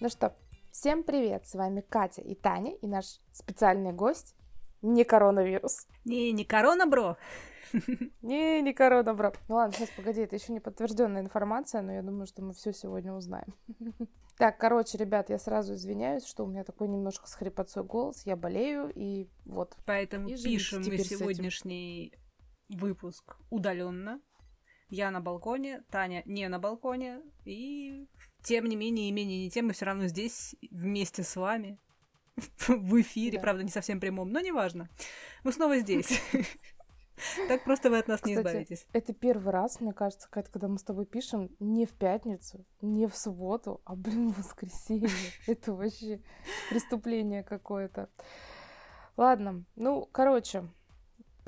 Ну что, всем привет! С вами Катя и Таня, и наш специальный гость не коронавирус. Не, не корона, бро. Не, не корона, бро. Ну ладно, сейчас погоди, это еще не подтвержденная информация, но я думаю, что мы все сегодня узнаем. Так, короче, ребят, я сразу извиняюсь, что у меня такой немножко с хрипотцой голос, я болею, и вот. Поэтому пишем мы сегодняшний выпуск удаленно. Я на балконе, Таня не на балконе, и тем не менее, имение не тем, мы все равно здесь вместе с вами в эфире, да. правда, не совсем прямом, но неважно. Мы снова здесь. Так просто вы от нас Кстати, не избавитесь. Это первый раз, мне кажется, Катя, когда мы с тобой пишем не в пятницу, не в субботу, а, блин, в воскресенье. Это вообще преступление какое-то. Ладно, ну, короче,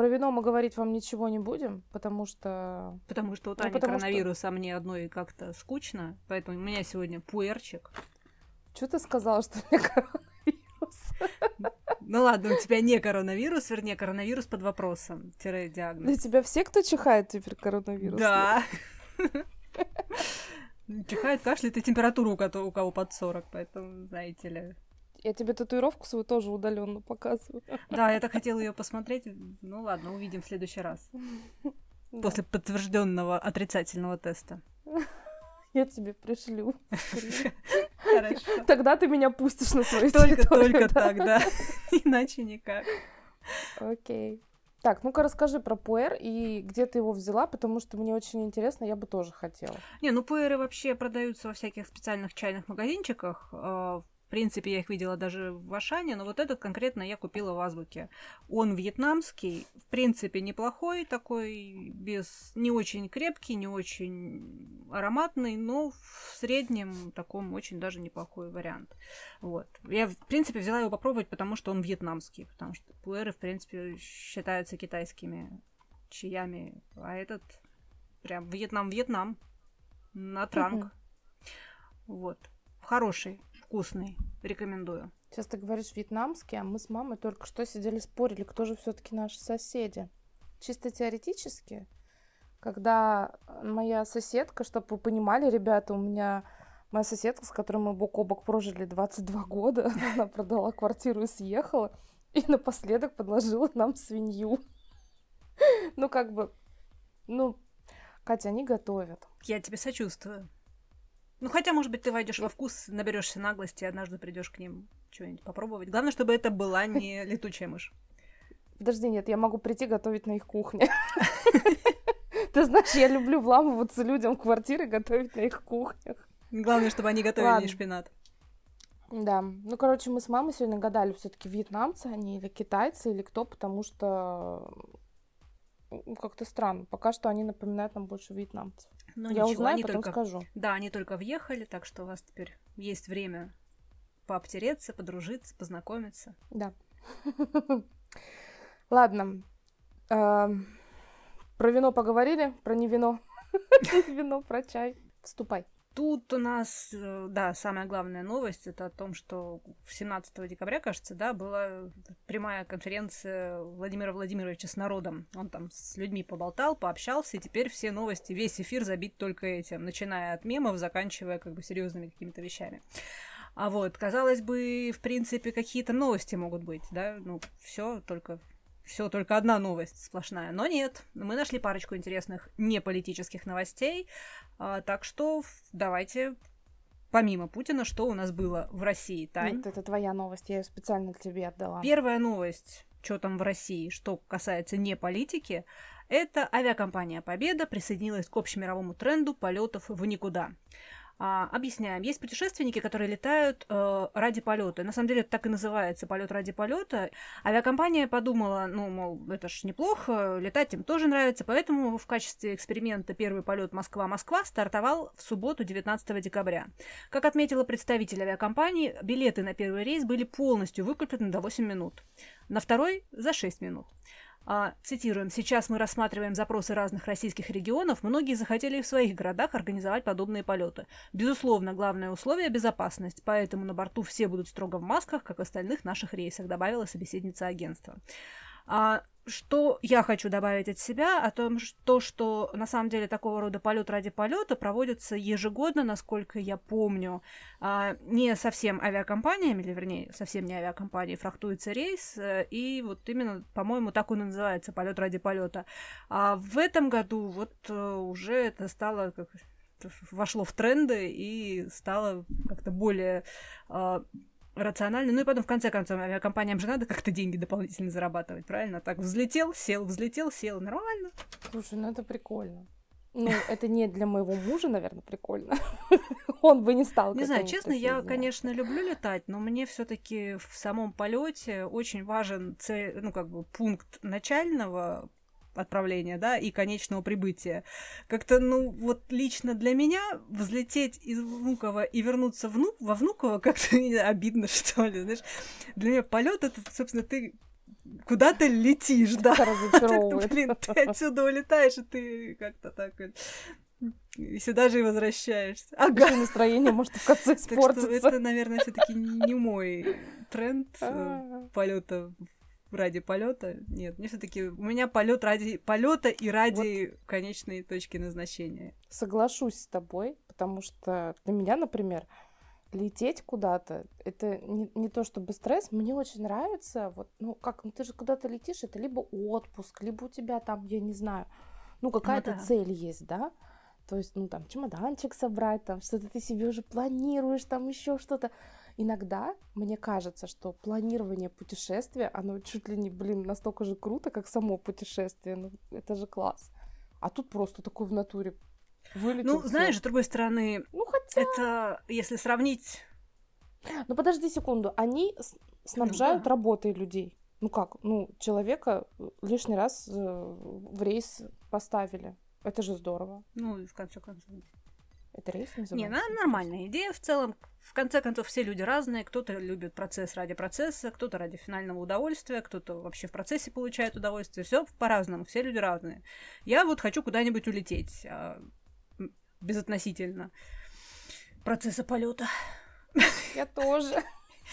про вино мы говорить вам ничего не будем, потому что... Потому что у Тани ну, коронавирус, что... а мне одной как-то скучно, поэтому у меня сегодня пуэрчик. Что ты сказала, что у меня коронавирус? Ну ладно, у тебя не коронавирус, вернее, коронавирус под вопросом, тире диагноз. Для тебя все, кто чихает, теперь коронавирус? Да. Чихает, кашляет и температура у кого под 40, поэтому, знаете ли, я тебе татуировку свою тоже удаленно показываю. Да, я так хотела ее посмотреть. Ну ладно, увидим в следующий раз. После подтвержденного отрицательного теста. Я тебе пришлю. Хорошо. Тогда ты меня пустишь на свою Только, только так, да. Иначе никак. Окей. Так, ну-ка расскажи про пуэр и где ты его взяла, потому что мне очень интересно, я бы тоже хотела. Не, ну пуэры вообще продаются во всяких специальных чайных магазинчиках. В принципе, я их видела даже в Ашане, но вот этот конкретно я купила в Азбуке. Он вьетнамский, в принципе, неплохой такой, без не очень крепкий, не очень ароматный, но в среднем таком очень даже неплохой вариант. Вот. Я, в принципе, взяла его попробовать, потому что он вьетнамский, потому что пуэры, в принципе, считаются китайскими чаями, а этот прям Вьетнам-Вьетнам на транк. Вот. Хороший вкусный. Рекомендую. Сейчас ты говоришь вьетнамский, а мы с мамой только что сидели спорили, кто же все-таки наши соседи. Чисто теоретически, когда моя соседка, чтобы вы понимали, ребята, у меня моя соседка, с которой мы бок о бок прожили 22 года, она продала квартиру и съехала, и напоследок подложила нам свинью. Ну, как бы, ну, Катя, они готовят. Я тебе сочувствую. Ну, хотя, может быть, ты войдешь во вкус, наберешься наглости, и однажды придешь к ним что-нибудь попробовать. Главное, чтобы это была не летучая мышь. Подожди, нет, я могу прийти готовить на их кухне. Ты знаешь, я люблю вламываться людям в квартиры, готовить на их кухнях. Главное, чтобы они готовили шпинат. Да. Ну, короче, мы с мамой сегодня гадали, все-таки вьетнамцы они или китайцы, или кто, потому что как-то странно. Пока что они напоминают нам больше вьетнамцев. Но ну, Я ничего, узнаю, потом только... скажу. Да, они только въехали, так что у вас теперь есть время пообтереться, подружиться, познакомиться. Да. Ладно. Про вино поговорили, про не вино. Вино, про чай. Вступай. Тут у нас, э, да, самая главная новость это о том, что 17 декабря, кажется, да, была прямая конференция Владимира Владимировича с народом. Он там с людьми поболтал, пообщался, и теперь все новости, весь эфир забит только этим, начиная от мемов, заканчивая как бы серьезными какими-то вещами. А вот, казалось бы, в принципе, какие-то новости могут быть, да, ну, все только все только одна новость сплошная. Но нет, мы нашли парочку интересных неполитических новостей. А, так что давайте помимо Путина, что у нас было в России, Тань? Вот это твоя новость, я ее специально тебе отдала. Первая новость, что там в России, что касается не политики, это авиакомпания «Победа» присоединилась к общемировому тренду полетов в никуда. А, объясняем. Есть путешественники, которые летают э, ради полета. На самом деле это так и называется полет ради полета. Авиакомпания подумала, ну, мол, это ж неплохо, летать им тоже нравится, поэтому в качестве эксперимента первый полет Москва-Москва стартовал в субботу 19 декабря. Как отметила представитель авиакомпании, билеты на первый рейс были полностью выкуплены до 8 минут, на второй за 6 минут. А, цитируем, сейчас мы рассматриваем запросы разных российских регионов. Многие захотели в своих городах организовать подобные полеты. Безусловно, главное условие – безопасность, поэтому на борту все будут строго в масках, как в остальных наших рейсах, добавила собеседница агентства. А, что я хочу добавить от себя, о том, что, что на самом деле такого рода полет ради полета проводится ежегодно, насколько я помню, а, не совсем авиакомпаниями, или вернее, совсем не авиакомпанией, фрахтуется рейс, э, и вот именно, по-моему, так он и называется, полет ради полета. А в этом году вот э, уже это стало как вошло в тренды и стало как-то более э, рационально. Ну и потом, в конце концов, авиакомпаниям же надо как-то деньги дополнительно зарабатывать, правильно? Так, взлетел, сел, взлетел, сел, нормально. Слушай, ну это прикольно. Ну, это не для моего мужа, наверное, прикольно. Он бы не стал. Не знаю, честно, я, конечно, люблю летать, но мне все-таки в самом полете очень важен цель, ну, как бы пункт начального отправления, да, и конечного прибытия. Как-то, ну, вот лично для меня взлететь из Внуково и вернуться вну... во Внуково как-то обидно, что ли, знаешь. Для меня полет это, собственно, ты куда ты летишь, да. Ты, блин, ты отсюда улетаешь, и ты как-то так и сюда же и возвращаешься. Ага. Еще настроение может в конце испортиться. Так что это, наверное, все таки не мой тренд э, полета ради полета. Нет, мне все-таки у меня полет ради полета и ради вот. конечной точки назначения. Соглашусь с тобой, потому что для меня, например, лететь куда-то, это не, не то чтобы стресс, мне очень нравится, вот, ну как, ну ты же куда-то летишь, это либо отпуск, либо у тебя там, я не знаю, ну какая-то ну, да. цель есть, да, то есть, ну там чемоданчик собрать, там что-то ты себе уже планируешь, там еще что-то, иногда мне кажется, что планирование путешествия, оно чуть ли не, блин, настолько же круто, как само путешествие. Ну, это же класс. А тут просто такой в натуре вылетел. Ну, знаешь, с другой стороны, ну, хотя... это, если сравнить... Ну, подожди секунду. Они снабжают ну, да. работой людей. Ну как? Ну, человека лишний раз э, в рейс поставили. Это же здорово. Ну, и в конце концов. Это рейс называется? Не, ну, нормальная идея в целом. В конце концов, все люди разные. Кто-то любит процесс ради процесса, кто-то ради финального удовольствия, кто-то вообще в процессе получает удовольствие. Все по-разному, все люди разные. Я вот хочу куда-нибудь улететь. А, безотносительно процесса полета. Я тоже.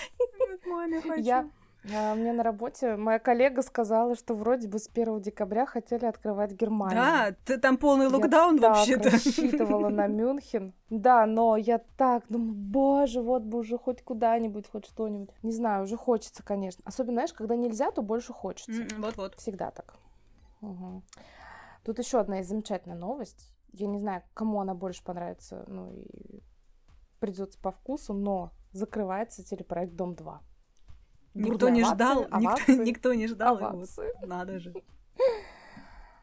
Маме хочу. Я а, мне на работе моя коллега сказала, что вроде бы с 1 декабря хотели открывать Германию. Да, ты там полный локдаун я вообще-то. Я рассчитывала на Мюнхен. Да, но я так думаю, боже, вот бы уже хоть куда-нибудь, хоть что-нибудь. Не знаю, уже хочется, конечно. Особенно, знаешь, когда нельзя, то больше хочется. Вот-вот. Всегда так. Угу. Тут еще одна замечательная новость. Я не знаю, кому она больше понравится, ну и придется по вкусу, но закрывается телепроект Дом 2. Никто не ждал, никто, никто не ждал овации. его. Надо же.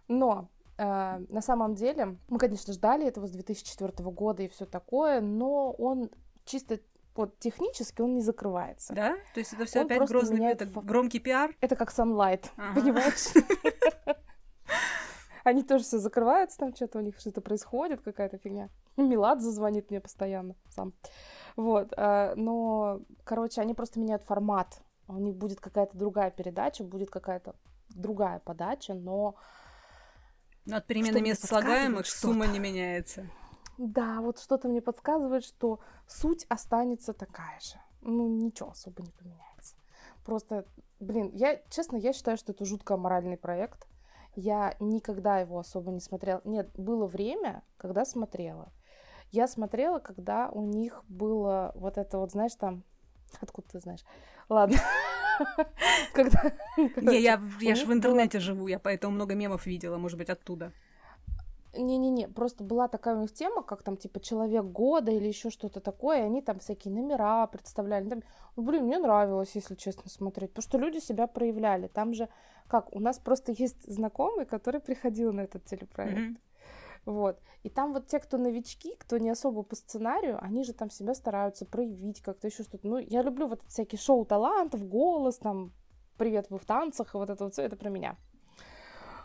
Но э, на самом деле мы, конечно, ждали этого с 2004 года и все такое, но он чисто вот технически он не закрывается. Да? То есть это все опять грозный, меняет... это громкий пиар? Это как Sunlight, ага. понимаешь? Они тоже все закрываются, там что-то у них что-то происходит, какая-то фигня. Милад зазвонит мне постоянно сам. Вот, э, но, короче, они просто меняют формат у них будет какая-то другая передача, будет какая-то другая подача, но... Но от перемены мест слагаемых сумма не меняется. Да, вот что-то мне подсказывает, что суть останется такая же. Ну, ничего особо не поменяется. Просто, блин, я, честно, я считаю, что это жутко моральный проект. Я никогда его особо не смотрела. Нет, было время, когда смотрела. Я смотрела, когда у них было вот это вот, знаешь, там Откуда ты знаешь? Ладно. Когда... Не, я, я же в интернете живу, я поэтому много мемов видела, может быть, оттуда. Не-не-не, просто была такая у них тема, как там, типа, человек года или еще что-то такое, и они там всякие номера представляли. Там, ну, блин, мне нравилось, если честно, смотреть, потому что люди себя проявляли. Там же, как, у нас просто есть знакомый, который приходил на этот телепроект. Mm-hmm. Вот. И там вот те, кто новички, кто не особо по сценарию, они же там себя стараются проявить как-то еще что-то. Ну, я люблю вот всякие шоу талантов, голос, там, привет, вы в танцах, и вот это вот все, это про меня.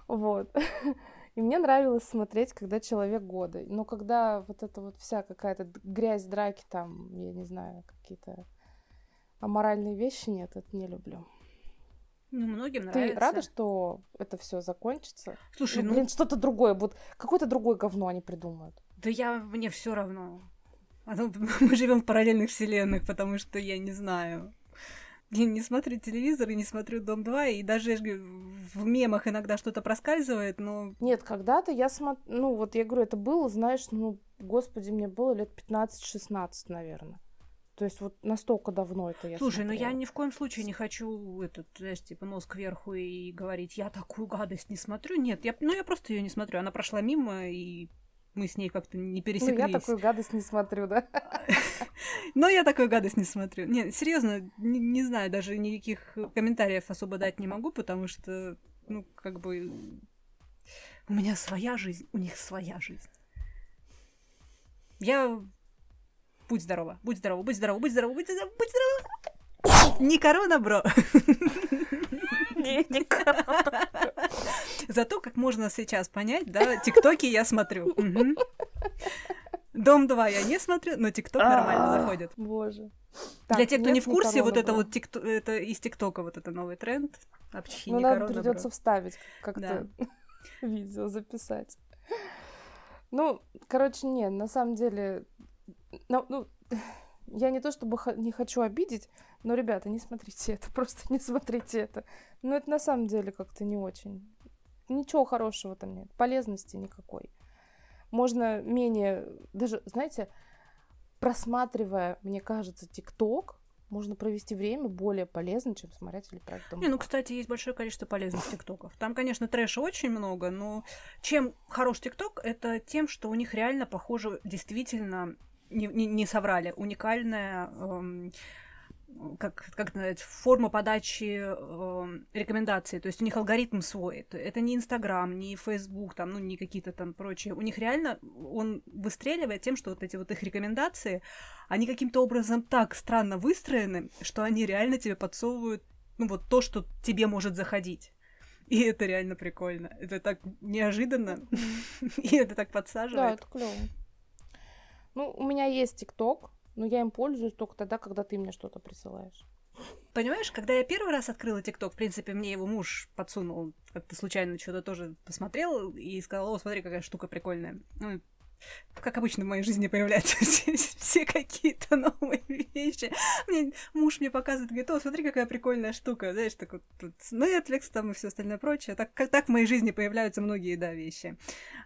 Вот. И мне нравилось смотреть, когда человек года. Но когда вот это вот вся какая-то грязь, драки, там, я не знаю, какие-то аморальные вещи, нет, это не люблю. Ну, многим нравится. Ты рада, что это все закончится? Слушай, ну, ну... блин, что-то другое будет. Какое-то другое говно они придумают. Да я, мне все равно. А то мы живем в параллельных вселенных, потому что я не знаю. Я не смотрю телевизор и не смотрю Дом 2, и даже в мемах иногда что-то проскальзывает, но... Нет, когда-то я смотрю... Ну, вот я говорю, это было, знаешь, ну, господи, мне было лет 15-16, наверное. То есть вот настолько давно это я Слушай, смотрела. ну я ни в коем случае не хочу этот, знаешь, типа нос кверху и говорить, я такую гадость не смотрю. Нет, я, ну я просто ее не смотрю. Она прошла мимо, и мы с ней как-то не пересеклись. Ну, я такую гадость не смотрю, да? Но я такую гадость не смотрю. Нет, серьезно, не, не знаю, даже никаких комментариев особо дать не могу, потому что, ну, как бы, у меня своя жизнь, у них своя жизнь. Я Будь здорова, будь здорова, будь здорова, будь здорова, будь здорова, будь здорова. Не корона, бро. Не, не корона. Зато, как можно сейчас понять, да, тиктоки я смотрю. Дом 2 я не смотрю, но ТикТок нормально А, заходит. Боже. Для тех, кто не в нет, курсе, вот это вот это из ТикТока вот это новый тренд. Апчхи, Ну, не бро. придется вставить как-то видео записать. Ну, короче, не, на самом деле, ну, ну, я не то чтобы не хочу обидеть, но, ребята, не смотрите это, просто не смотрите это. Ну, это на самом деле как-то не очень. Ничего хорошего там нет, полезности никакой. Можно менее, даже, знаете, просматривая, мне кажется, ТикТок, можно провести время более полезно, чем смотря телепроект «Дом Не, ну, 2». кстати, есть большое количество полезных тиктоков. Там, конечно, трэша очень много, но чем хорош тикток, это тем, что у них реально, похоже, действительно не, не, не соврали. Уникальная, эм, как, как сказать, форма подачи эм, рекомендаций. То есть у них алгоритм свой. Это- не Инстаграм, не Фейсбук, там, ну, не какие-то там прочие. У них реально он выстреливает тем, что вот эти вот их рекомендации, они каким-то образом так странно выстроены, что они реально тебе подсовывают, ну, вот то, что тебе может заходить. И это реально прикольно. Это так неожиданно. И это так Да, подсаживает. это клево. Ну, у меня есть ТикТок, но я им пользуюсь только тогда, когда ты мне что-то присылаешь. Понимаешь, когда я первый раз открыла ТикТок, в принципе, мне его муж подсунул, как-то случайно что-то тоже посмотрел и сказал, о, смотри, какая штука прикольная. Ну, как обычно в моей жизни появляются все, все какие-то новые вещи. Мне, муж мне показывает, говорит, о, смотри, какая прикольная штука, знаешь, так вот, тут Netflix там и все остальное прочее. Так, как, так в моей жизни появляются многие, да, вещи.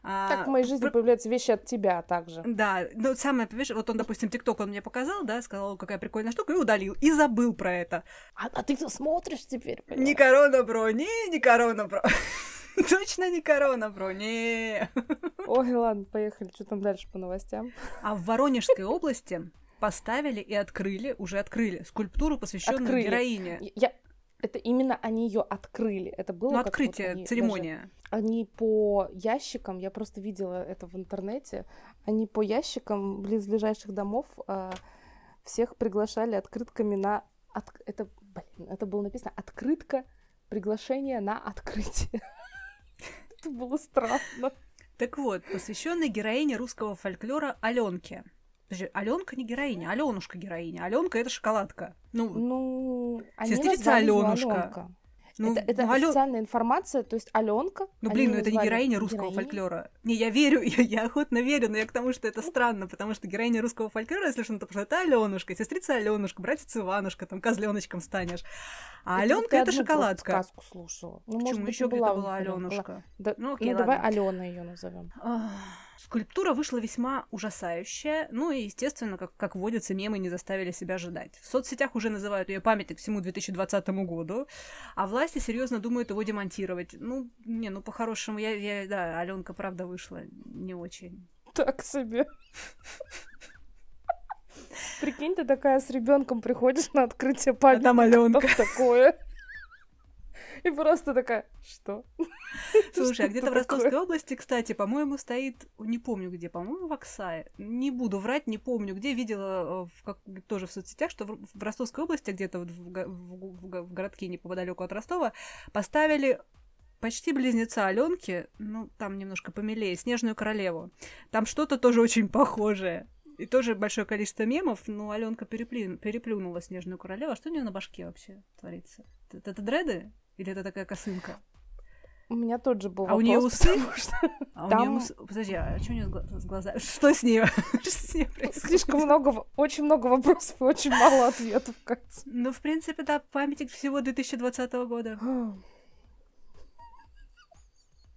А, Так в моей жизни про- появляются вещи от тебя также. да, ну самое, понимаешь, вот он, допустим, ТикТок он мне показал, да, сказал, какая прикольная штука, и удалил, и забыл про это. А, а ты смотришь теперь? Не понимаешь? корона, бро, не, не корона, бро. Точно не корона, бро, не. Ой, ладно, поехали. Что там дальше по новостям? А в Воронежской области поставили и открыли, уже открыли, скульптуру, посвященную Открыли. героине. Я... Это именно они ее открыли. Это было Ну, как вот открытие, они церемония. даже- они по ящикам, я просто видела это в интернете, они по ящикам близлежащих домов а, всех приглашали открытками на... от- Это, блин, это было написано «Открытка приглашение на открытие». Это было странно. Так вот, посвященный героине русского фольклора Аленке. Подожди, Аленка не героиня, Аленушка героиня. Аленка это шоколадка. Ну, Ну, Сестрица Алёнушка. Алёнка. Ну, это это ну, Алё- официальная информация, то есть Аленка. Ну, блин, ну это не героиня русского фольклора. Не, я верю, я, я охотно верю, но я к тому, что это странно, потому что героиня русского фольклора, если что, то потому что это Аленушка, сестрица Аленушка, братец Иванушка, там козленочком станешь. А Аленка это шоколадка. сказку слушала. Ну, Почему еще была где-то была Алёнка. Аленушка? Да, Ну, ну, окей, давай ладно. Алена ее назовем. Скульптура вышла весьма ужасающая, ну и, естественно, как, как водится, мемы не заставили себя ожидать. В соцсетях уже называют ее памятник всему 2020 году, а власти серьезно думают его демонтировать. Ну, не, ну по-хорошему, я, я, да, Аленка правда вышла не очень. Так себе. Прикинь, ты такая с ребенком приходишь на открытие А памятника. там Аленка. Такое? И просто такая, что? Слушай, а где-то в? Ростовской области, кстати, по-моему, стоит, не помню где, по-моему, в Оксае. Не буду врать, не помню где. Видела э, в как- тоже в соцсетях, что в, в Ростовской области, где-то вот в, в в в городке неподалеку от Ростова, поставили почти близнеца Аленки, ну, там немножко помилее, Снежную королеву. Там что-то тоже очень похожее. И тоже большое количество мемов, но Аленка переплю- переплюнула Снежную королеву. А что у нее на башке вообще творится? Это, это дреды? Или это такая косынка? У меня тот же был А у вопрос, нее усы? что А у Там- нее усы... Подожди, а что у нее с гла- с глазами? Что с ней? Что с ней происходит? слишком много, очень много вопросов и очень мало ответов, Катя. Ну, в принципе, да, памятник всего 2020 года.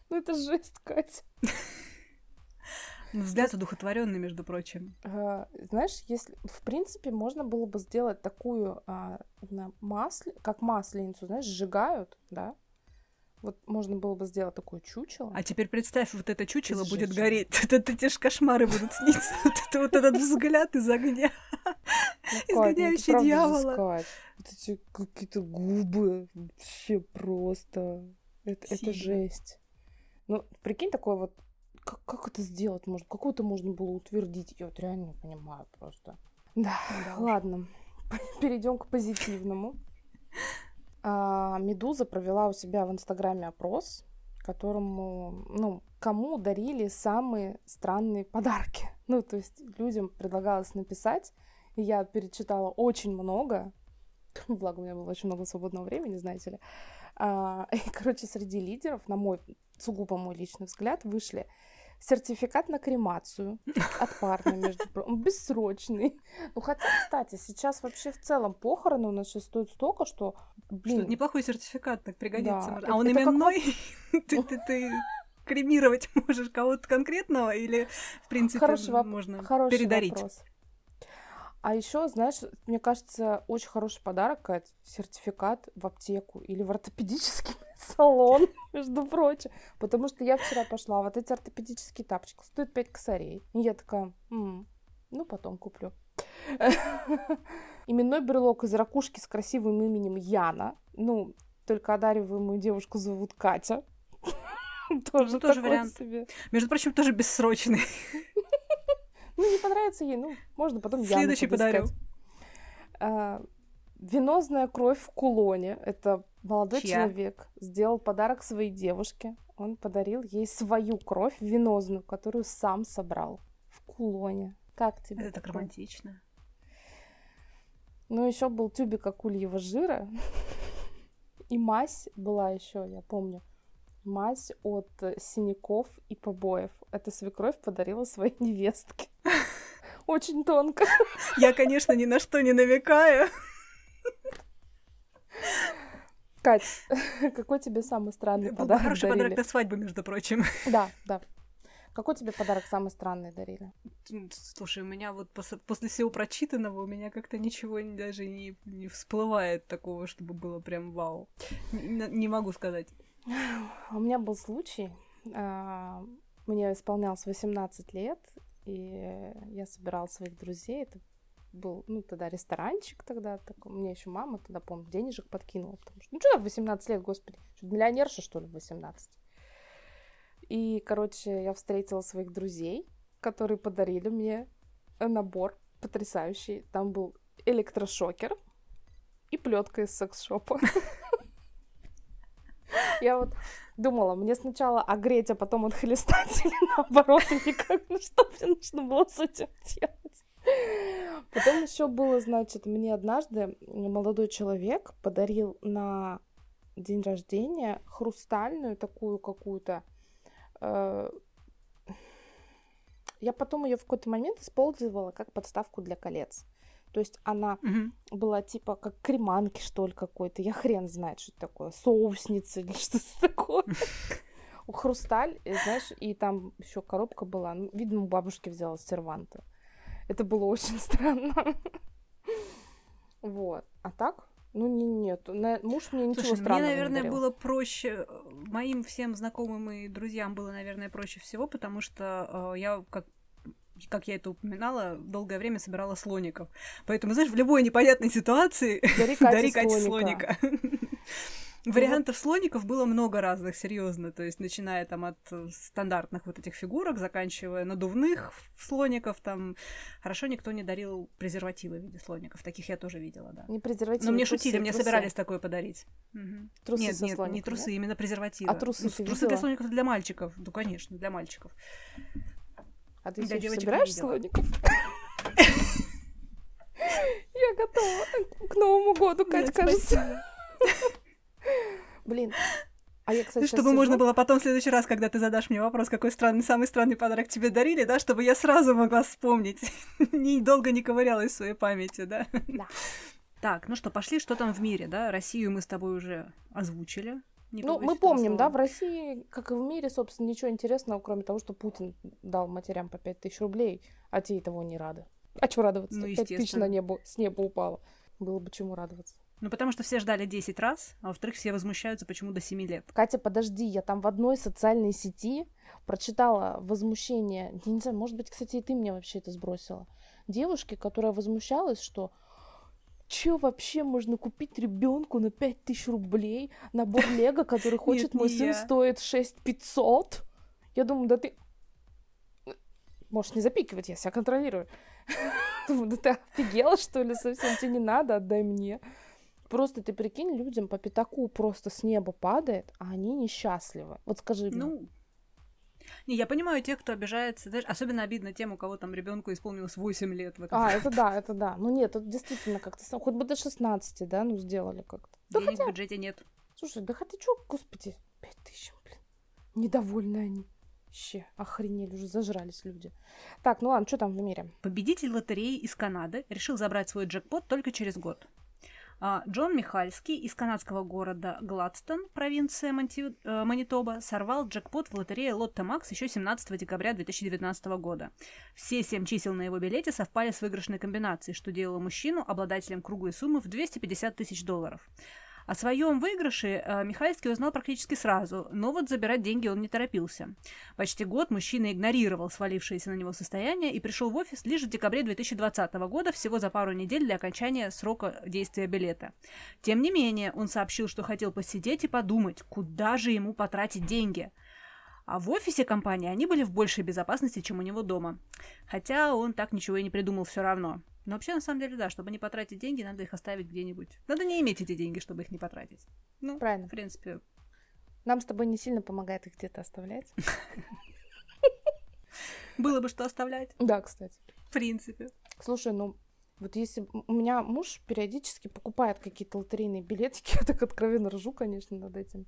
Ну это жесть, Катя. Ну, взгляд удухотворенный, между прочим. А, Знаешь, если в принципе можно было бы сделать такую а, масле, как масленицу, знаешь, сжигают, да? Вот можно было бы сделать такое чучело. А теперь представь, вот это чучело Из будет гореть. Это эти ж кошмары будут сниться. Вот это вот этот взгляд из огня. Изгоняющий дьявола. Вот эти какие-то губы вообще просто. Это, жесть. Ну, прикинь, такое вот, как, как это сделать можно? Как это можно было утвердить? Я вот реально не понимаю просто. Да, Да ладно. Перейдем к позитивному. А, Медуза провела у себя в Инстаграме опрос, которому, ну, кому дарили самые странные подарки. Ну, то есть людям предлагалось написать, и я перечитала очень много, благо у меня было очень много свободного времени, знаете ли. А, и, короче, среди лидеров, на мой сугубо мой личный взгляд, вышли сертификат на кремацию от парня, между прочим, бессрочный. Ну, хотя, кстати, сейчас вообще в целом похороны у нас сейчас стоят столько, что, Что блин, неплохой сертификат так пригодится. Да, это- А он это как именной? Ты ты- ты кремировать можешь кого-то конкретного или, в принципе, Хороший воп- можно Хороший передарить? вопрос. А еще, знаешь, мне кажется, очень хороший подарок, Кать, сертификат в аптеку или в ортопедический салон, между прочим. Потому что я вчера пошла, вот эти ортопедические тапочки стоят 5 косарей. И я такая, «М, ну, потом куплю. Именной брелок из ракушки с красивым именем Яна. Ну, только одариваемую девушку зовут Катя. Тоже Ну, тоже вариант. себе. Между прочим, тоже бессрочный. Ну, не понравится ей, ну, можно потом Яну Следующий подарю. А, венозная кровь в кулоне. Это молодой Чья? человек сделал подарок своей девушке. Он подарил ей свою кровь венозную, которую сам собрал в кулоне. Как тебе? Это так такое? романтично. Ну, еще был тюбик акульего жира. И мазь была еще, я помню. Мазь от синяков и побоев. Эта свекровь подарила своей невестке. Очень тонко. Я, конечно, ни на что не намекаю. Кать, какой тебе самый странный Был бы подарок хороший дарили? подарок на свадьбу, между прочим. Да, да. Какой тебе подарок самый странный дарили? Слушай, у меня вот пос- после всего прочитанного у меня как-то ничего даже не, не всплывает такого, чтобы было прям вау. Не, не могу сказать. У меня был случай. а, Мне исполнялось 18 лет, и я собирала своих друзей. Это был, ну, тогда ресторанчик тогда. такой. Мне еще мама тогда, помню, денежек подкинула. Потому что, ну, что в 18 лет, господи? Что, миллионерша, что ли, в 18? И, короче, я встретила своих друзей, которые подарили мне набор потрясающий. Там был электрошокер и плетка из секс-шопа. Я вот думала, мне сначала огреть, а потом отхлестать или наоборот, или как, ну что мне нужно было с этим делать. Потом еще было, значит, мне однажды молодой человек подарил на день рождения хрустальную такую какую-то. э, Я потом ее в какой-то момент использовала как подставку для колец. То есть она Мгм. была типа как креманки, что ли, какой-то. Я хрен знает, что это такое. Соусница или что-то такое. У Хрусталь, и, знаешь, и там еще коробка была. Ну, видимо, у бабушки взяла с серванта. Это было очень странно. Вот. А так? Ну, не, нет. На- Муж мне ничего Слушай, мне, странного не наверное, дарил. было проще, э, моим всем знакомым и друзьям было, наверное, проще всего, потому что э, я, как как я это упоминала, долгое время собирала слоников. Поэтому, знаешь, в любой непонятной ситуации дари Кате слоника. Вариантов слоников было много разных, серьезно. То есть, начиная там от э, стандартных вот этих фигурок, заканчивая надувных слоников, там хорошо никто не дарил презервативы в виде слоников. Таких я тоже видела, да. Не презервативы, Но мне трусы, шутили, мне трусы. собирались такое подарить. Мгм. Трусы нет, нет, не слоником, трусы, нет? именно презервативы. А трусы Ну, трусы видела? для слоников для мальчиков. Ну, конечно, для мальчиков. А ты Для девочек не собираешь слоников? Я готова к Новому году, Кать, кажется. Блин, А я, кстати, чтобы сижу... можно было потом в следующий раз, когда ты задашь мне вопрос, какой странный, самый странный подарок тебе дарили, да, чтобы я сразу могла вспомнить. Недолго не ковырялась в своей памяти, да? Да. Так, ну что, пошли, что там в мире, да? Россию мы с тобой уже озвучили. Не ну, мы помним, да, в России, как и в мире, собственно, ничего интересного, кроме того, что Путин дал матерям по 5 тысяч рублей, а те и того не рады. А чего радоваться? Ну, 5 тысяч на небо, с неба упало. Было бы чему радоваться. Ну, потому что все ждали 10 раз, а во-вторых, все возмущаются, почему до 7 лет. Катя, подожди, я там в одной социальной сети прочитала возмущение, я не знаю, может быть, кстати, и ты мне вообще это сбросила, девушки, которая возмущалась, что Че вообще можно купить ребенку на 5000 рублей? Набор Лего, который хочет мой сын, стоит 6500. Я думаю, да ты... Можешь не запикивать, я себя контролирую. Думаю, да ты офигела, что ли, совсем тебе не надо, отдай мне. Просто ты прикинь, людям по пятаку просто с неба падает, а они несчастливы. Вот скажи мне. Ну, не, я понимаю тех, кто обижается. Знаешь, особенно обидно тем, у кого там ребенку исполнилось 8 лет. В этом. А, это да, это да. Ну нет, это действительно как-то... Хоть бы до 16, да, ну сделали как-то. Да Денег хотя... в бюджете нет. Слушай, да хотя что, господи, 5 тысяч, блин. Недовольны они. Вообще, охренели, уже зажрались люди. Так, ну ладно, что там в мире? Победитель лотереи из Канады решил забрать свой джекпот только через год. А, Джон Михальский из канадского города Гладстон, провинция Монти... Э, Манитоба, сорвал джекпот в лотерее Лотто Макс еще 17 декабря 2019 года. Все семь чисел на его билете совпали с выигрышной комбинацией, что делало мужчину обладателем круглой суммы в 250 тысяч долларов. О своем выигрыше э, Михайловский узнал практически сразу, но вот забирать деньги он не торопился. Почти год мужчина игнорировал свалившееся на него состояние и пришел в офис лишь в декабре 2020 года, всего за пару недель для окончания срока действия билета. Тем не менее, он сообщил, что хотел посидеть и подумать, куда же ему потратить деньги – а в офисе компании они были в большей безопасности, чем у него дома. Хотя он так ничего и не придумал все равно. Но вообще, на самом деле, да, чтобы не потратить деньги, надо их оставить где-нибудь. Надо не иметь эти деньги, чтобы их не потратить. Ну, правильно. В принципе. Нам с тобой не сильно помогает их где-то оставлять. Было бы что оставлять. Да, кстати. В принципе. Слушай, ну, вот если у меня муж периодически покупает какие-то лотерейные билетики, я так откровенно ржу, конечно, над этим.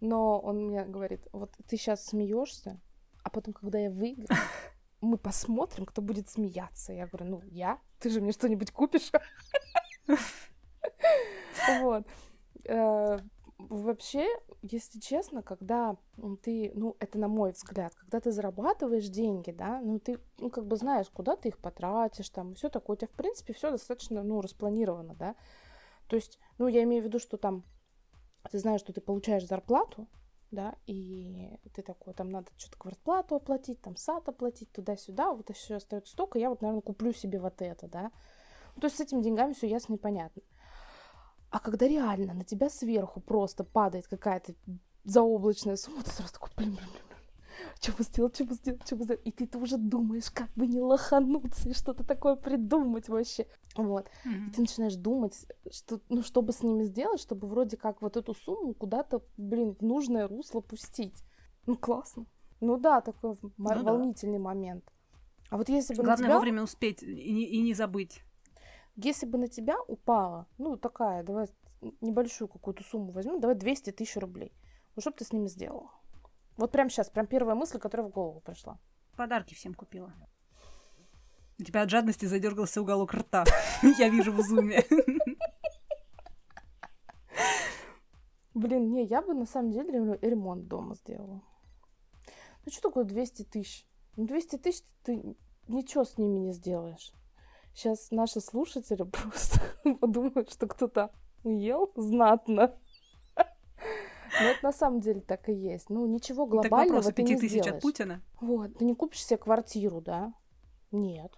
Но он мне говорит, вот ты сейчас смеешься, а потом, когда я выиграю, мы посмотрим, кто будет смеяться. Я говорю, ну, я? Ты же мне что-нибудь купишь? Вот. Э, вообще, если честно, когда ты, ну, это на мой взгляд, когда ты зарабатываешь деньги, да, ну, ты, ну, как бы знаешь, куда ты их потратишь, там, все такое, у тебя, в принципе, все достаточно, ну, распланировано, да. То есть, ну, я имею в виду, что там ты знаешь, что ты получаешь зарплату, да, и ты такой, там надо что-то квартплату оплатить, там сад оплатить, туда-сюда, вот еще остается столько, я вот, наверное, куплю себе вот это, да. Ну, то есть с этими деньгами все ясно и понятно. А когда реально на тебя сверху просто падает какая-то заоблачная сумма, ты сразу такой, блин, блин, блин, что бы сделать, что бы сделать, что бы сделать. И ты уже думаешь, как бы не лохануться и что-то такое придумать вообще. Вот. Mm-hmm. И ты начинаешь думать, что, ну, что бы с ними сделать, чтобы вроде как вот эту сумму куда-то, блин, в нужное русло пустить. Ну, классно. Ну да, такой ну, волнительный да. момент. А вот если бы Главное на тебя... вовремя успеть и не, и не забыть. Если бы на тебя упала, ну, такая, давай небольшую какую-то сумму возьмем, давай 200 тысяч рублей. Ну, что бы ты с ними сделала? Вот прямо сейчас, прям первая мысль, которая в голову пришла. Подарки всем купила. У тебя от жадности задергался уголок рта. Я вижу в зуме. Блин, не, я бы на самом деле ремонт дома сделала. Ну что такое 200 тысяч? Ну 200 тысяч ты ничего с ними не сделаешь. Сейчас наши слушатели просто подумают, что кто-то уел знатно. Ну, это на самом деле так и есть. Ну, ничего глобального так ты не тысяч сделаешь. от Путина? Вот, ты не купишь себе квартиру, да? Нет.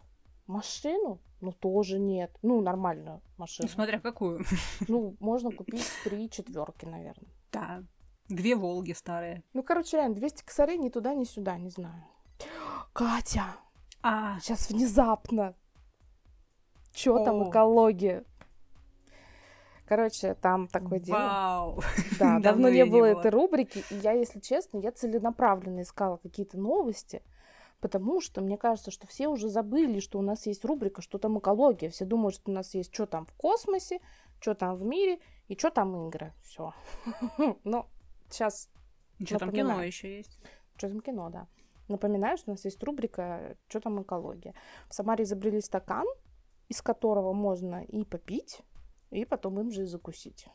Машину? Ну, тоже нет. Ну, нормальную машину. Ну, смотря какую. Ну, можно купить три четверки, наверное. Да. Две Волги старые. Ну, короче, реально, 200 косарей ни туда, ни сюда, не знаю. Катя! А. Сейчас внезапно. Чё там экология? Короче, там такое дело. Вау! Да, давно не было этой рубрики. И я, если честно, я целенаправленно искала какие-то новости, потому что мне кажется, что все уже забыли, что у нас есть рубрика «Что там экология?». Все думают, что у нас есть «Что там в космосе?», «Что там в мире?» и «Что там игры?». Все. Но сейчас Что там кино еще есть? Что там кино, да. Напоминаю, что у нас есть рубрика «Что там экология?». В Самаре изобрели стакан, из которого можно и попить, и потом им же и закусить.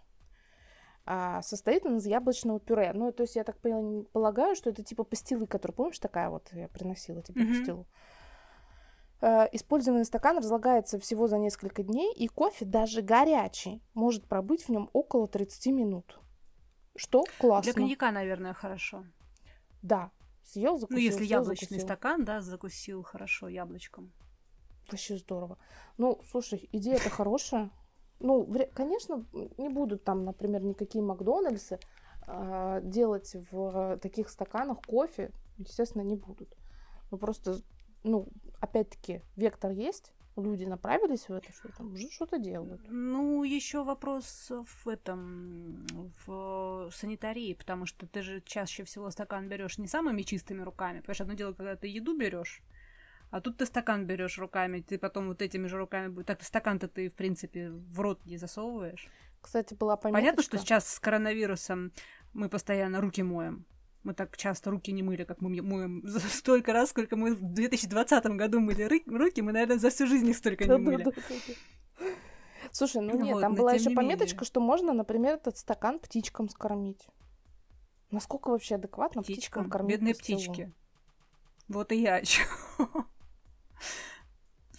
А, состоит он из яблочного пюре. Ну, то есть я так полагаю, что это типа пастилы, которые, помнишь, такая вот я приносила тебе mm-hmm. пастилу. А, использованный стакан разлагается всего за несколько дней, и кофе, даже горячий, может пробыть в нем около 30 минут. Что классно. Для коньяка, наверное, хорошо. Да. Съел, закусил. Ну, если съел, яблочный закусил. стакан, да, закусил хорошо яблочком. Вообще здорово. Ну, слушай, идея-то хорошая. Ну, конечно, не будут там, например, никакие Макдональдсы э, делать в таких стаканах кофе. Естественно, не будут. Ну, просто, ну, опять-таки, вектор есть. Люди направились в это, что там уже что-то делают. Ну, еще вопрос в этом, в санитарии, потому что ты же чаще всего стакан берешь не самыми чистыми руками. Понимаешь, одно дело, когда ты еду берешь, а тут ты стакан берешь руками, ты потом вот этими же руками... Так стакан-то ты, в принципе, в рот не засовываешь. Кстати, была пометочка. Понятно, что сейчас с коронавирусом мы постоянно руки моем. Мы так часто руки не мыли, как мы моем столько раз, сколько мы в 2020 году мыли руки, мы, наверное, за всю жизнь их столько не мыли. Слушай, ну нет, вот, там была еще пометочка, что можно, например, этот стакан птичкам скормить. Насколько вообще адекватно птичкам, кормить? Бедные птички. Вот и я о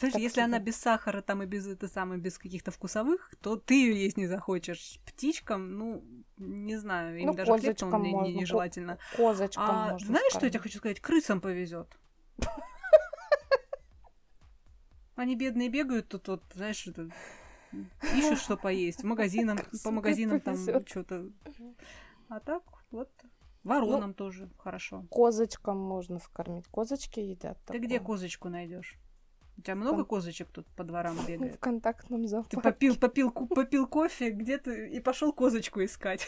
Знаешь, так если она без сахара там и без это самое, без каких-то вкусовых, то ты ее есть не захочешь. Птичкам, ну, не знаю, им ну, даже хлеб там не, не, нежелательно. Козочкам а, можно знаешь, что я тебе хочу сказать? Крысам повезет. Они бедные бегают тут вот, знаешь, это, ищут, что поесть. В магазинам, по магазинам там что-то. А так, вот, воронам ну, тоже хорошо. Козочкам можно скормить. Козочки едят. Ты такое. где козочку найдешь? У тебя много Кон... козочек тут по дворам бегает? В контактном зоопарке. Ты попил, попил, попил кофе где-то и пошел козочку искать.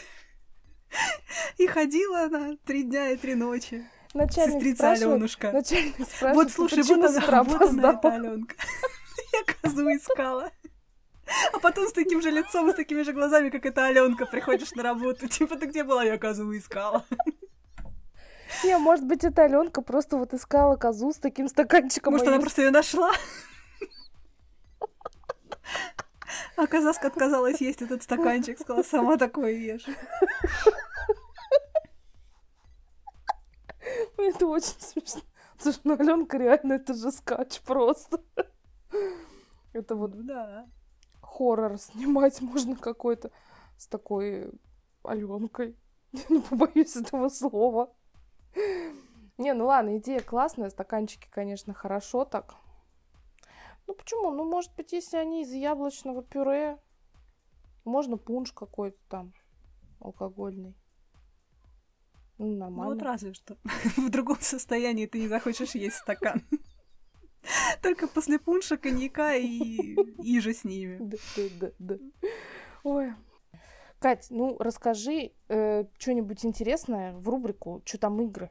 И ходила она три дня и три ночи. Начальник Сестрица Аленушка. Начальник спрашивает, вот слушай, вот она, вот она, Аленка. Я козу искала. А потом с таким же лицом, с такими же глазами, как эта Аленка, приходишь на работу. Типа, ты где была? Я козу искала. Не, может быть, эта Аленка просто вот искала козу с таким стаканчиком. Может, она просто ее нашла? А казаска отказалась есть этот стаканчик, сказала, сама такое ешь. Это очень смешно. Слушай, ну Аленка реально это же скач просто. Это вот да. Хоррор снимать можно какой-то с такой Аленкой. Не побоюсь этого слова. Не, ну ладно, идея классная, стаканчики, конечно, хорошо так. Ну почему? Ну, может быть, если они из яблочного пюре, можно пунш какой-то там алкогольный. Ну, нормально. Ну, вот разве что. В другом состоянии ты не захочешь есть стакан. Только после пунша, коньяка и, и же с ними. Да, да, да. Ой. Кать, ну расскажи э, что-нибудь интересное в рубрику «Что там игры?»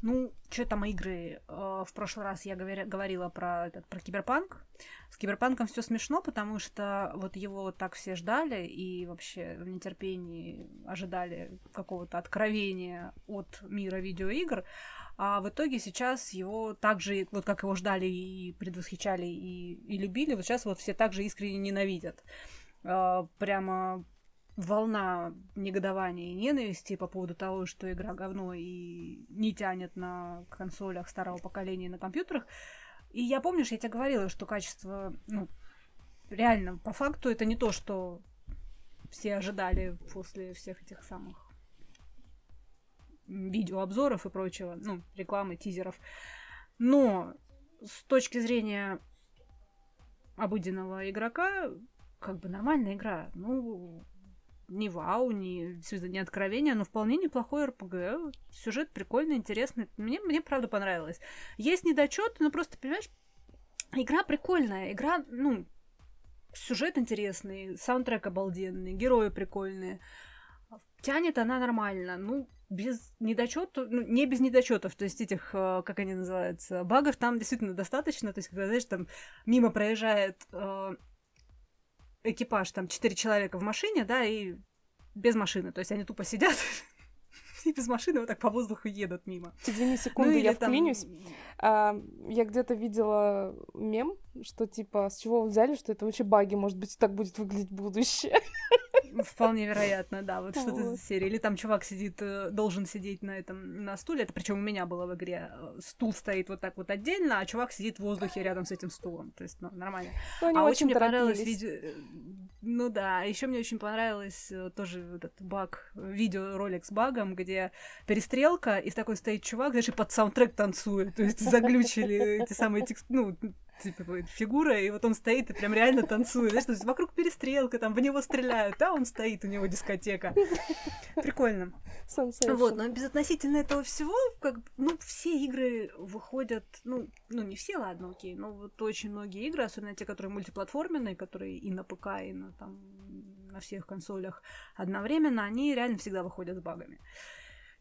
Ну, что там игры? Э, в прошлый раз я говорила про, этот, про киберпанк. С киберпанком все смешно, потому что вот его так все ждали и вообще в нетерпении ожидали какого-то откровения от мира видеоигр. А в итоге сейчас его также, вот как его ждали и предвосхищали и, и любили, вот сейчас вот все также искренне ненавидят. Э, прямо волна негодования и ненависти по поводу того, что игра говно и не тянет на консолях старого поколения и на компьютерах. И я помню, что я тебе говорила, что качество, ну, реально, по факту это не то, что все ожидали после всех этих самых видеообзоров и прочего, ну, рекламы, тизеров. Но с точки зрения обыденного игрока, как бы нормальная игра. Ну, не вау, не, не откровение, но вполне неплохой РПГ. Сюжет прикольный, интересный. Мне, мне правда понравилось. Есть недочеты, но просто, понимаешь, игра прикольная. Игра, ну, сюжет интересный, саундтрек обалденный, герои прикольные. Тянет она нормально. Ну, без недочетов, ну, не без недочетов, то есть этих, э, как они называются, багов там действительно достаточно. То есть, когда, знаешь, там мимо проезжает э, экипаж, там, четыре человека в машине, да, и без машины. То есть они тупо сидят и без машины вот так по воздуху едут мимо. Извини, секунду, ну, я там... вклинюсь. А, я где-то видела мем, что типа, с чего вы взяли, что это вообще баги, может быть, так будет выглядеть будущее. Вполне вероятно, да, вот что-то из серии. Или там чувак сидит, э, должен сидеть на этом, на стуле, это причем у меня было в игре, э, стул стоит вот так вот отдельно, а чувак сидит в воздухе рядом с этим стулом, то есть, ну, нормально. Ну, а очень мне понравилось видео... Э, ну да, еще мне очень понравилось тоже этот баг, видеоролик с багом, где перестрелка, и такой стоит чувак, и под саундтрек танцует, то есть заглючили эти самые текст... ну, типа фигура, и вот он стоит и прям реально танцует. Знаешь, то есть вокруг перестрелка, там в него стреляют, да, он стоит, у него дискотека. Прикольно. Sensation. Вот, но безотносительно этого всего, как, ну, все игры выходят, ну, ну, не все, ладно, окей, но вот очень многие игры, особенно те, которые мультиплатформенные, которые и на ПК, и на, там, на всех консолях одновременно, они реально всегда выходят с багами.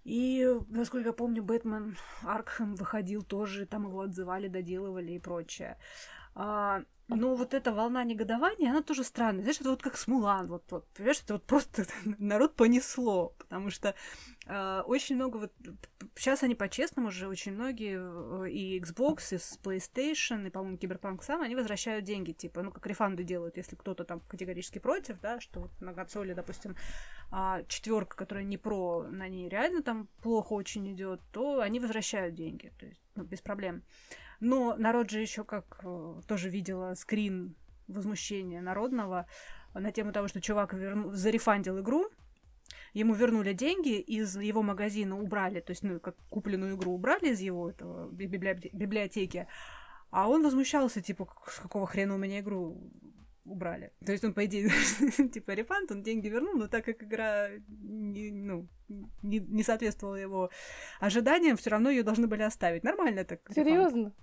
И, насколько я помню, Бэтмен Аркхэм выходил тоже, там его отзывали, доделывали и прочее. А, но вот эта волна негодования, она тоже странная. Знаешь, это вот как с Мулан. Вот, вот, понимаешь, это вот просто народ понесло. Потому что э, очень много вот... Сейчас они по-честному же, очень многие э, и Xbox, и PlayStation, и, по-моему, Киберпанк сам, они возвращают деньги. Типа, ну, как рефанды делают, если кто-то там категорически против, да, что вот на консоли, допустим, а четверка, которая не про, на ней реально там плохо очень идет, то они возвращают деньги. То есть, ну, без проблем. Но народ же еще как э, тоже видела скрин возмущения народного на тему того, что чувак верну... зарефандил игру, ему вернули деньги, из его магазина убрали, то есть, ну, как купленную игру убрали из его этого библиотеки, а он возмущался, типа, с какого хрена у меня игру убрали. То есть он, по идее, типа рефанд, он деньги вернул, но так как игра не, ну, не, не соответствовала его ожиданиям, все равно ее должны были оставить. Нормально так. Серьезно?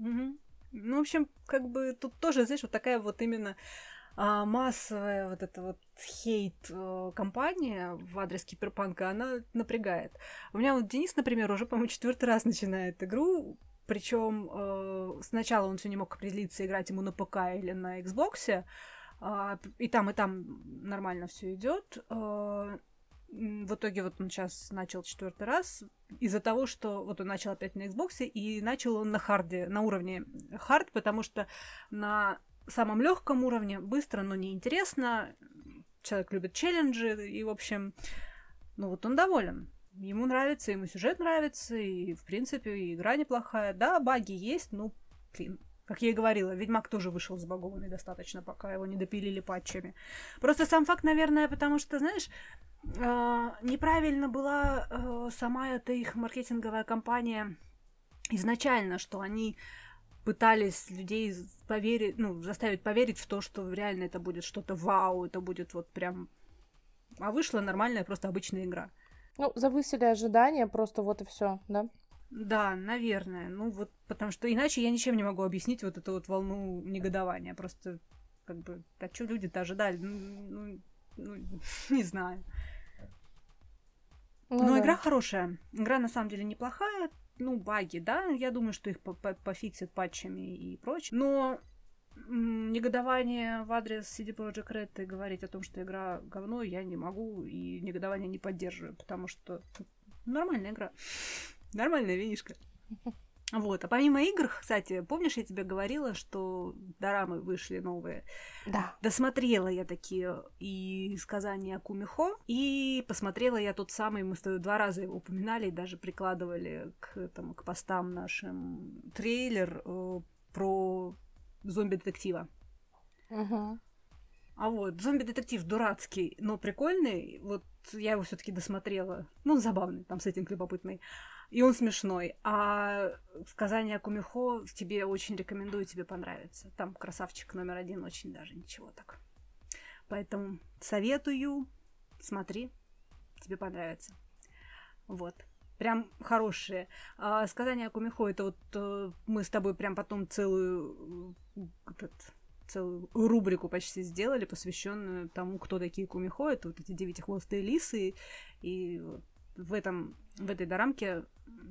Угу. Ну, в общем, как бы тут тоже, знаешь, вот такая вот именно а, массовая вот эта вот хейт-компания э, в адрес киберпанка, она напрягает. У меня вот Денис, например, уже, по-моему, четвертый раз начинает игру, причем э, сначала он все не мог определиться, играть ему на ПК или на Xbox, э, и там, и там нормально все идет. Э, в итоге вот он сейчас начал четвертый раз из-за того, что вот он начал опять на Xbox, и начал он на харде, на уровне хард, потому что на самом легком уровне быстро, но неинтересно. Человек любит челленджи, и, в общем, ну вот он доволен. Ему нравится, ему сюжет нравится, и, в принципе, игра неплохая. Да, баги есть, ну, блин, как я и говорила, Ведьмак тоже вышел сбагованный достаточно, пока его не допилили патчами. Просто сам факт, наверное, потому что, знаешь, э, неправильно была э, сама эта их маркетинговая кампания изначально, что они пытались людей поверить, ну, заставить поверить в то, что реально это будет что-то вау, это будет вот прям... А вышла нормальная, просто обычная игра. Ну, завысили ожидания, просто вот и все, да? Да, наверное. Ну вот, потому что иначе я ничем не могу объяснить вот эту вот волну негодования. Просто, как бы, а что люди-то ожидали? Ну, ну, ну не знаю. Ну, Но да. игра хорошая. Игра на самом деле неплохая. Ну, баги, да, я думаю, что их пофиксят патчами и прочее. Но негодование в адрес CD Projekt Red и говорить о том, что игра говно, я не могу, и негодование не поддерживаю, потому что нормальная игра. Нормальная винишка. Вот. А помимо игр, кстати, помнишь, я тебе говорила, что дорамы вышли новые? Да. Досмотрела я такие и сказания Кумихо, и посмотрела я тот самый, мы с тобой два раза его упоминали, и даже прикладывали к, этому, к постам нашим трейлер э, про зомби-детектива. Угу. А вот, зомби-детектив дурацкий, но прикольный. Вот я его все таки досмотрела. Ну, забавный, там сеттинг любопытный. И он смешной. А сказание Кумихо тебе очень рекомендую, тебе понравится. Там красавчик номер один, очень даже ничего так. Поэтому советую, смотри, тебе понравится. Вот. Прям хорошие. А сказание Кумихо, это вот э, мы с тобой прям потом целую э, этот, целую рубрику почти сделали, посвященную тому, кто такие кумихо. Это вот эти девятихвостые лисы. И в, этом, в этой дорамке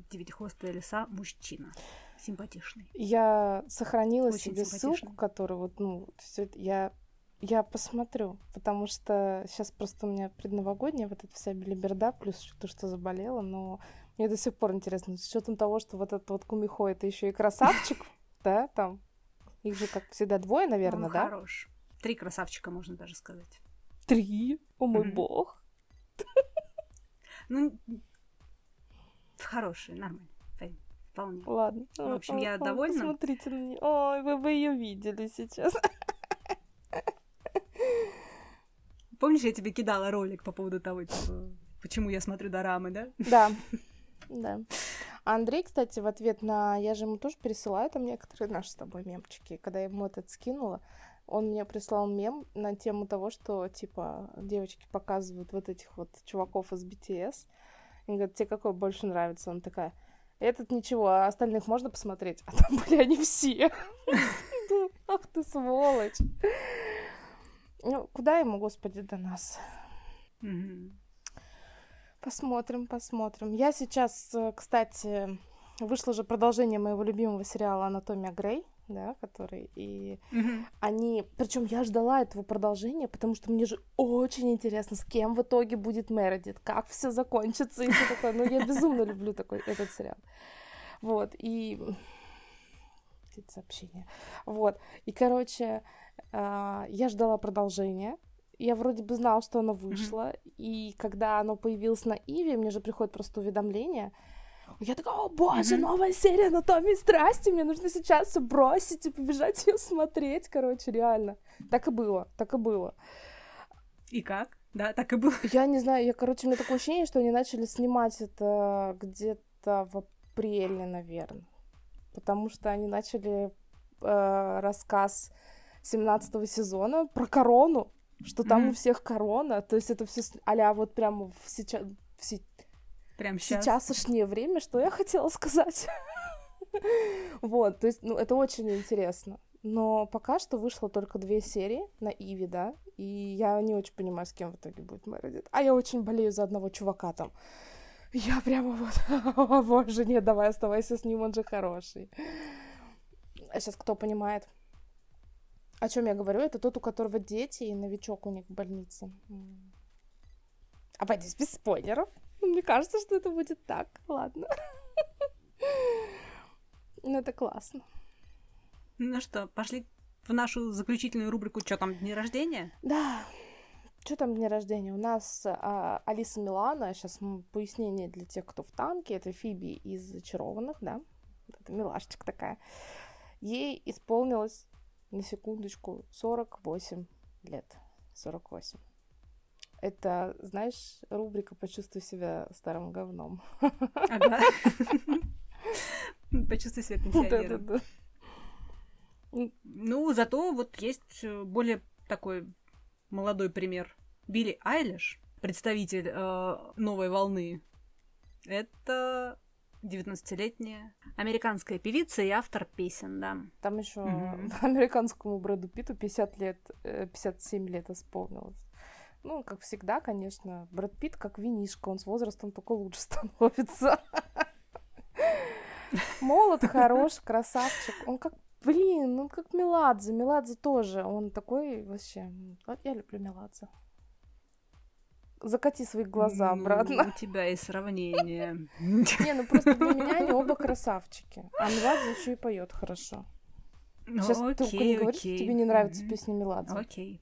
девятихвостая лиса мужчина. Симпатичный. Я сохранила Очень себе ссылку, которую вот, ну, все это я Я посмотрю, потому что сейчас просто у меня предновогодняя вот эта вся белиберда, плюс то, что заболела, но мне до сих пор интересно, с учетом того, что вот этот вот Кумихо это еще и красавчик, да, там, их же, как всегда, двое, наверное, Он да? хорош. Три красавчика, можно даже сказать. Три? О мой бог. Ну, хороший, нормально. Фейн, Вполне. Ладно. В общем, я довольна. Посмотрите на нее. Ой, вы бы ее видели сейчас. Помнишь, я тебе кидала ролик по поводу того, типа, почему я смотрю дорамы, да? Да. Да. Андрей, кстати, в ответ на... Я же ему тоже пересылаю там некоторые наши с тобой мемчики. Когда я ему этот скинула, он мне прислал мем на тему того, что, типа, девочки показывают вот этих вот чуваков из BTS. И говорят, тебе какой больше нравится? Он такая, этот ничего, а остальных можно посмотреть? А там были они все. Ах ты сволочь. Ну, куда ему, господи, до нас? Посмотрим, посмотрим. Я сейчас, э, кстати, вышло же продолжение моего любимого сериала Анатомия Грей, да, который и Мгм. они, причем я ждала этого продолжения, потому что мне же очень интересно, с кем в итоге будет Мередит, как все закончится и все такое. Ну, я безумно люблю такой этот сериал. Вот, и эти сообщения. Вот. И, короче, а, я ждала продолжения. Я вроде бы знала, что оно вышло. И когда оно появилось на Иве, мне же приходит просто уведомление. Я такая, о боже, Мгм. новая серия «Анатомии страсти», мне нужно сейчас все бросить и побежать ее смотреть, короче, реально. Так и было, так и было. И как? Да, так и было. Я не знаю, я, короче, у меня такое ощущение, что они начали снимать это где-то в апреле, наверное. Потому что они начали э, рассказ 17 сезона про корону, что там Мгм. у всех корона. То есть это все а вот прямо в сейчас, в се- Прям сейчас. сейчасшнее время, что я хотела сказать. Вот, то есть, ну, это очень интересно. Но пока что вышло только две серии на Иви, да, и я не очень понимаю, с кем в итоге будет Мередит. А я очень болею за одного чувака там. Я прямо вот, о боже, нет, давай оставайся с ним, он же хороший. А сейчас кто понимает? О чем я говорю? Это тот, у которого дети и новичок у них в больнице. Обойдись без спойлеров. Мне кажется, что это будет так. Ладно. Ну, это классно. Ну что, пошли в нашу заключительную рубрику «Что там, дни рождения?» Да. Что там день рождения? У нас а, Алиса Милана, сейчас пояснение для тех, кто в танке, это Фиби из «Зачарованных», да? Это милашечка такая. Ей исполнилось, на секундочку, 48 лет. 48. Это, знаешь, рубрика «Почувствуй себя старым говном». Ага. Почувствуй себя пенсионером. Да-да-да. Ну, зато вот есть э, более такой молодой пример. Билли Айлиш, представитель э, новой волны. Это 19-летняя американская певица и автор песен, да. Там еще Мгм. американскому Брэду Питу 50 лет, э, 57 лет исполнилось. Ну, как всегда, конечно, Брэд Питт как винишка, он с возрастом только лучше становится. Молод, хорош, красавчик. Он как, блин, он как Меладзе. Меладзе тоже, он такой вообще... я люблю Меладзе. Закати свои глаза Ну, обратно. У тебя есть сравнение. Не, ну просто для меня они оба красавчики. А Меладзе еще и поет хорошо. Сейчас ты только не говоришь, что тебе не нравится песня Меладзе. Окей.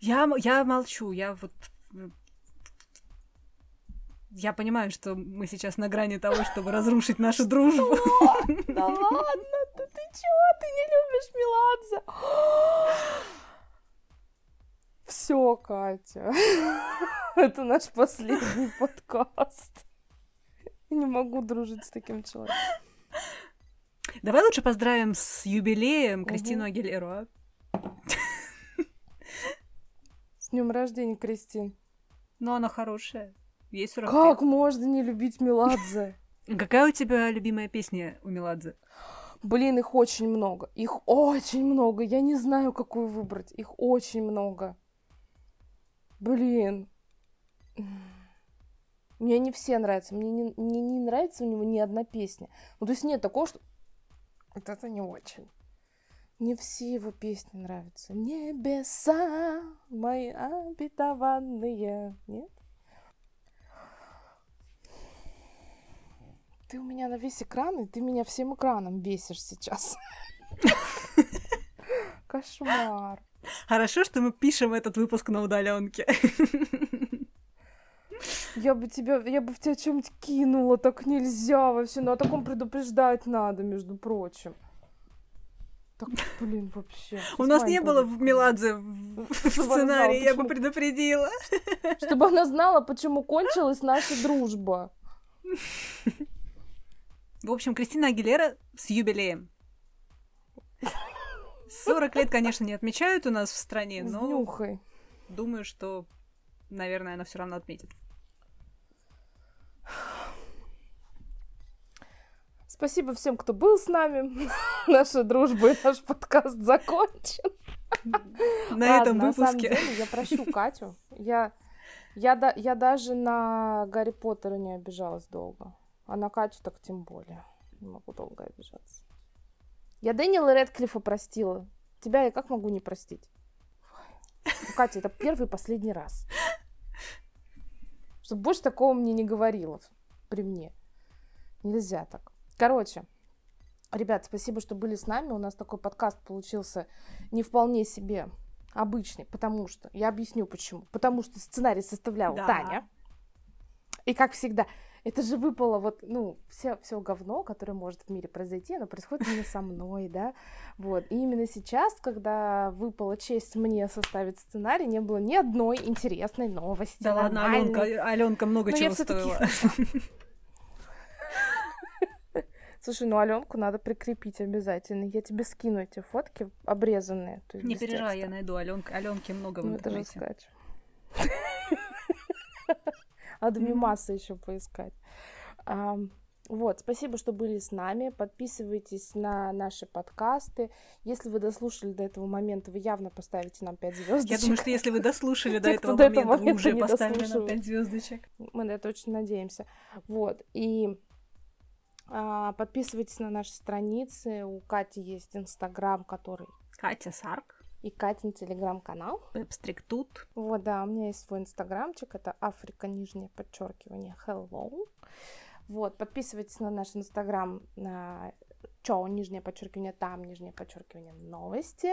Я, я молчу, я вот... Я понимаю, что мы сейчас на грани того, чтобы разрушить нашу дружбу. Да ладно, да ты чего? Ты не любишь Меладзе? Все, Катя. Это наш последний подкаст. Не могу дружить с таким человеком. Давай лучше поздравим с юбилеем. Кристину Агилеру. С днем рождения, Кристин. Но она хорошая. Ей 45. Как можно не любить Меладзе? Какая у тебя любимая песня у Меладзе? Блин, их очень много. Их очень много. Я не знаю, какую выбрать. Их очень много. Блин. Мне не все нравятся. Мне не, мне не нравится у него ни одна песня. Ну, то есть нет такого, что... Вот это не очень. Мне все его песни нравятся. Небеса мои обетованные. Нет? Ты у меня на весь экран, и ты меня всем экраном бесишь сейчас. Кошмар. Хорошо, что мы пишем этот выпуск на удаленке. Я бы тебя, я бы в тебя чем-нибудь кинула, так нельзя вообще. Ну, о таком предупреждать надо, между прочим. Так, блин, вообще. У нас не было в Меладзе в сценарии, я бы предупредила. Чтобы она знала, почему кончилась наша дружба. В общем, Кристина Агилера с юбилеем. 40 лет, конечно, не отмечают у нас в стране, но... Нюхай. Думаю, что, наверное, она все равно отметит. Спасибо всем, кто был с нами. Наша дружба и наш подкаст закончен. На этом выпуске. Я прощу Катю. Я, я, да, я даже на Гарри Поттера не обижалась долго. А на Катю так тем более. Не могу долго обижаться. Я Дэниела Редклифа простила. Тебя я как могу не простить? Ну, Катя, это первый и последний раз. Чтобы больше такого мне не говорила при мне. Нельзя так. Короче, ребят, спасибо, что были с нами. У нас такой подкаст получился не вполне себе обычный, потому что... Я объясню почему. Потому что сценарий составляла да. Таня. И как всегда, это же выпало вот, ну, все, все говно, которое может в мире произойти, оно происходит именно со мной, да, вот. И именно сейчас, когда выпала честь мне составить сценарий, не было ни одной интересной новости. Да ладно, Аленка, Аленка много Но чего стоила. Слушай, ну Аленку надо прикрепить обязательно. Я тебе скину эти фотки обрезанные. Не переживай, я найду Аленка. Аленки много в ну, интернете. Это же скач. Надо мимасы еще поискать. Вот, спасибо, что были с нами. Подписывайтесь на наши подкасты. Если вы дослушали до этого момента, вы явно поставите нам 5 звездочек. Я думаю, что если вы дослушали до этого момента, вы уже поставили нам 5 звездочек. Мы на это очень надеемся. Вот, и подписывайтесь на наши страницы. У Кати есть Инстаграм, который... Катя Сарк и Катин телеграм-канал. Вебстриктут. Вот, да, у меня есть свой инстаграмчик, это Африка, нижнее подчеркивание, hello. Вот, подписывайтесь на наш инстаграм, на чё, нижнее подчеркивание, там, нижнее подчеркивание, новости.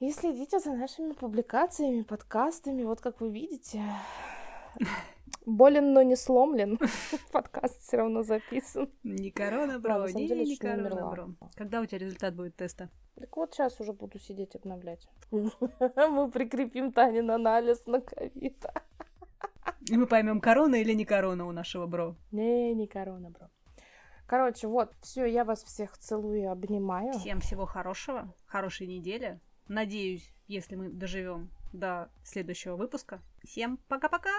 И следите за нашими публикациями, подкастами. Вот как вы видите, Болен, но не сломлен. Подкаст все равно записан. Не корона, бро, не, не корона, бро. Когда у тебя результат будет теста? Так вот сейчас уже буду сидеть обновлять. Мы прикрепим Танин анализ на ковид. И мы поймем, корона или не корона у нашего бро. Не, не корона, бро. Короче, вот, все, я вас всех целую и обнимаю. Всем всего хорошего, хорошей недели. Надеюсь, если мы доживем до следующего выпуска. Всем пока-пока!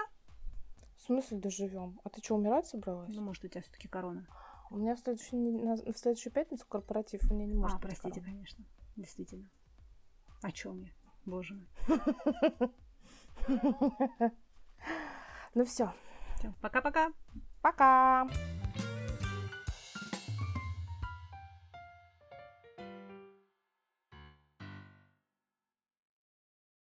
В смысле доживем? А ты что, умирать собралась? Ну, может, у тебя все-таки корона. У меня в следующую, в следующую пятницу корпоратив, у меня не может А, простите, корона. конечно. Действительно. О чем я? Боже мой. Ну все. Пока-пока. Пока.